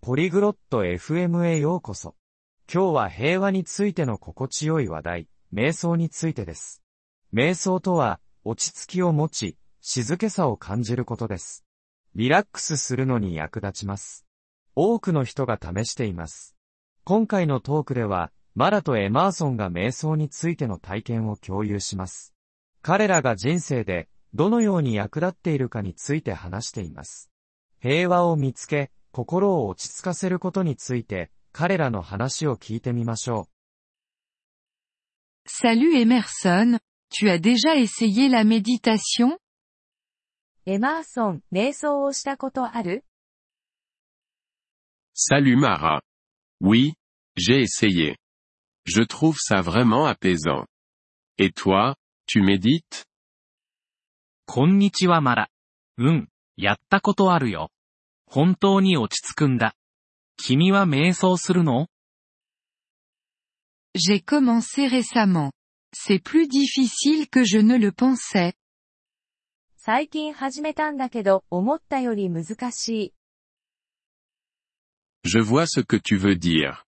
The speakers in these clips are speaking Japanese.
ポリグロット FM へようこそ。今日は平和についての心地よい話題、瞑想についてです。瞑想とは、落ち着きを持ち、静けさを感じることです。リラックスするのに役立ちます。多くの人が試しています。今回のトークでは、マラとエマーソンが瞑想についての体験を共有します。彼らが人生でどのように役立っているかについて話しています。平和を見つけ、心を落ち着かせることについて、彼らの話を聞いてみましょ Salut Emerson, tu as déjà essayé la méditation エマーソン、瞑想をしたことある Salut Mara. Oui, j'ai essayé. Je trouve ça vraiment apaisant. Et toi, tu médites こんにちはマラ。うん、やったことあるよ。本当に落ち着くんだ。君は瞑想するの J'ai commencé récemment. C'est plus difficile que je ne le pensais. 最近始めたんだけど、思ったより難しい。 Je vois ce que tu veux dire.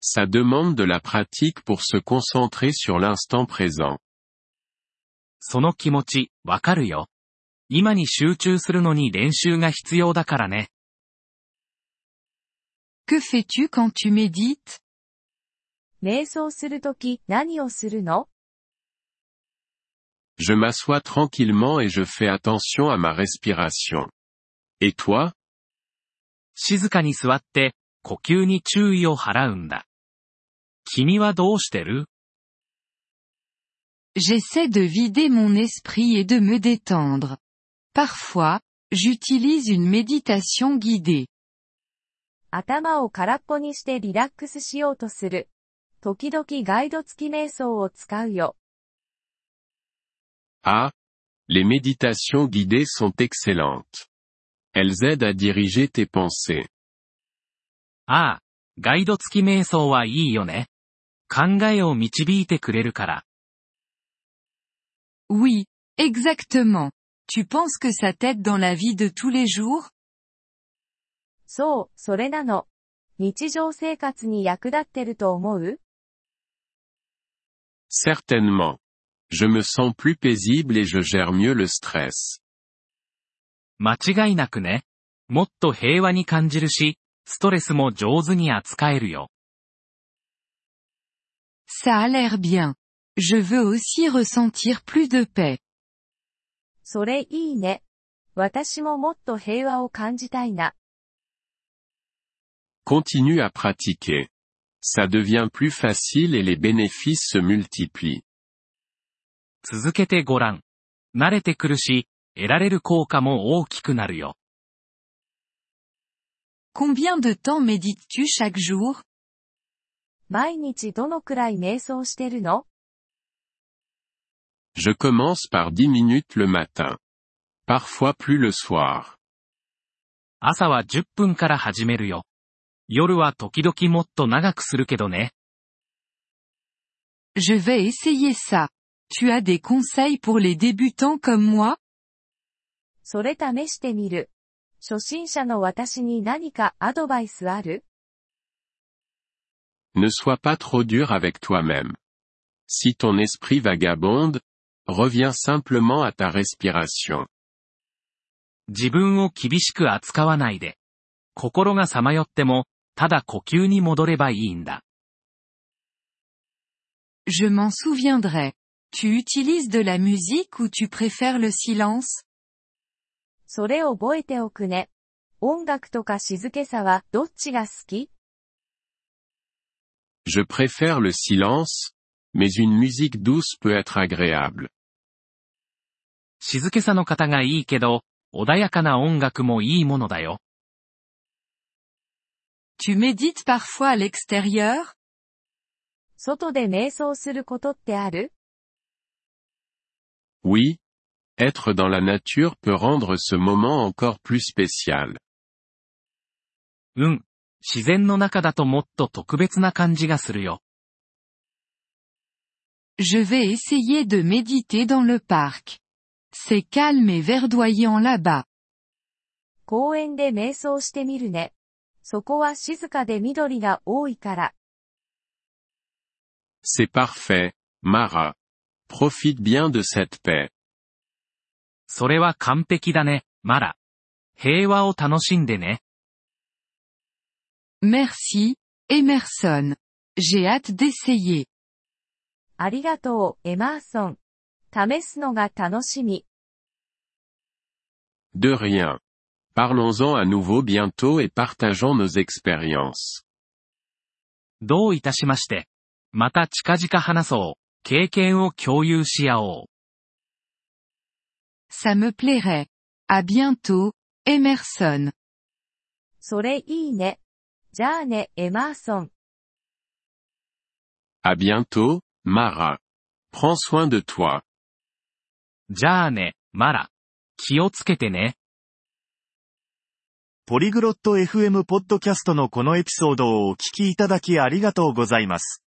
Ça demande de la pratique pour se concentrer sur l'instant présent. その気持ち、わかるよ。 今に集中するのに練習が必要だからね。Que fais-tu quand tu médites 瞑想するとき、何をするの Je m'assois tranquillement et je fais attention à ma respiration. Et toi 静かに座って、呼吸に注意を払うんだ。君はどうしてる J'essaie de vider mon esprit et de me détendre. Parfois, j'utilise une méditation guidée. 頭を空っぽにしてリラックスしようとする。時々ガイド付き瞑想を使うよ。Ah Les méditations guidées sont excellentes. Elles aident à diriger tes pensées. ああ、ガイド付き瞑想はいいよね。考えを導いてくれるから。Oui, exactement. Tu penses que ça t'aide dans la vie de tous les jours そう、それなの。日常生活に役立ってると思う Certainement. Je me sens plus paisible et je gère mieux le stress. 間違いなくね。もっと平和に感じるし、ストレスも上手に扱えるよ。 Ça a l'air bien. Je veux aussi ressentir plus de paix. それいいね。私ももっと平和を感じたいな。Continue à pratiquer. Ça devient plus facile et les bénéfices se multiplient. 続けてごらん。慣れてくるし、得られる効果も大きくなるよ。Combien de temps médites-tu chaque jour 毎日どのくらい瞑想してるの Je commence par 10 minutes le matin. Parfois plus le soir. 朝は10分から始めるよ。夜は時々もっと長くするけどね。 Je vais essayer ça. Tu as des conseils pour les débutants comme moi それ試してみる。初心者の私に何かアドバイスある Ne sois pas trop dur avec toi-même. Si ton esprit vagabonde, reviens simplement à ta respiration. 自分を厳しく扱わないで。心がさまよっても、ただ呼吸に戻ればいいんだ。 Je m'en souviendrai. Tu utilises de la musique ou tu préfères le silence それを覚えておくね。音楽とか静けさはどっちが好き Je préfère le silence, mais une musique douce peut être agréable. 静けさの方がいいけど、穏やかな音楽もいいものだよ。 Tu médites parfois à l'extérieur 外で瞑想することってある Oui. Être dans la nature peut rendre ce moment encore plus spécial. うん。自然の中だともっと特別な感じがするよ。 Je vais essayer de méditer dans le parc. C'est calme et verdoyant là-bas. 公園で瞑想してみるね。 そこは静かで緑が多いから。 C'est parfait, Mara. Profite bien de cette paix. それは完璧だね、マラ。平和を楽しんでね。 Merci, Emerson. J'ai hâte d'essayer. ありがとう、エマーソン。試すのが楽しみ。De rien. Parlons-en à nouveau bientôt et partageons nos expériences. どういたしまして。また近々話そう。経験を共有し合おう。Ça me plairait. À bientôt, Emerson. それいいね。じゃあね、エマーソン。À bientôt, Mara. Prends soin de toi. じゃあね、マラ。気をつけてね。ポリグロット FM ポッドキャストのこのエピソードをお聞きいただきありがとうございます。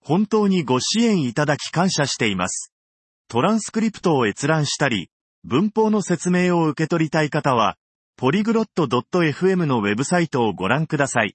本当にご支援いただき感謝しています。トランスクリプトを閲覧したり、文法の説明を受け取りたい方は、ポリグロット .fm のウェブサイトをご覧ください。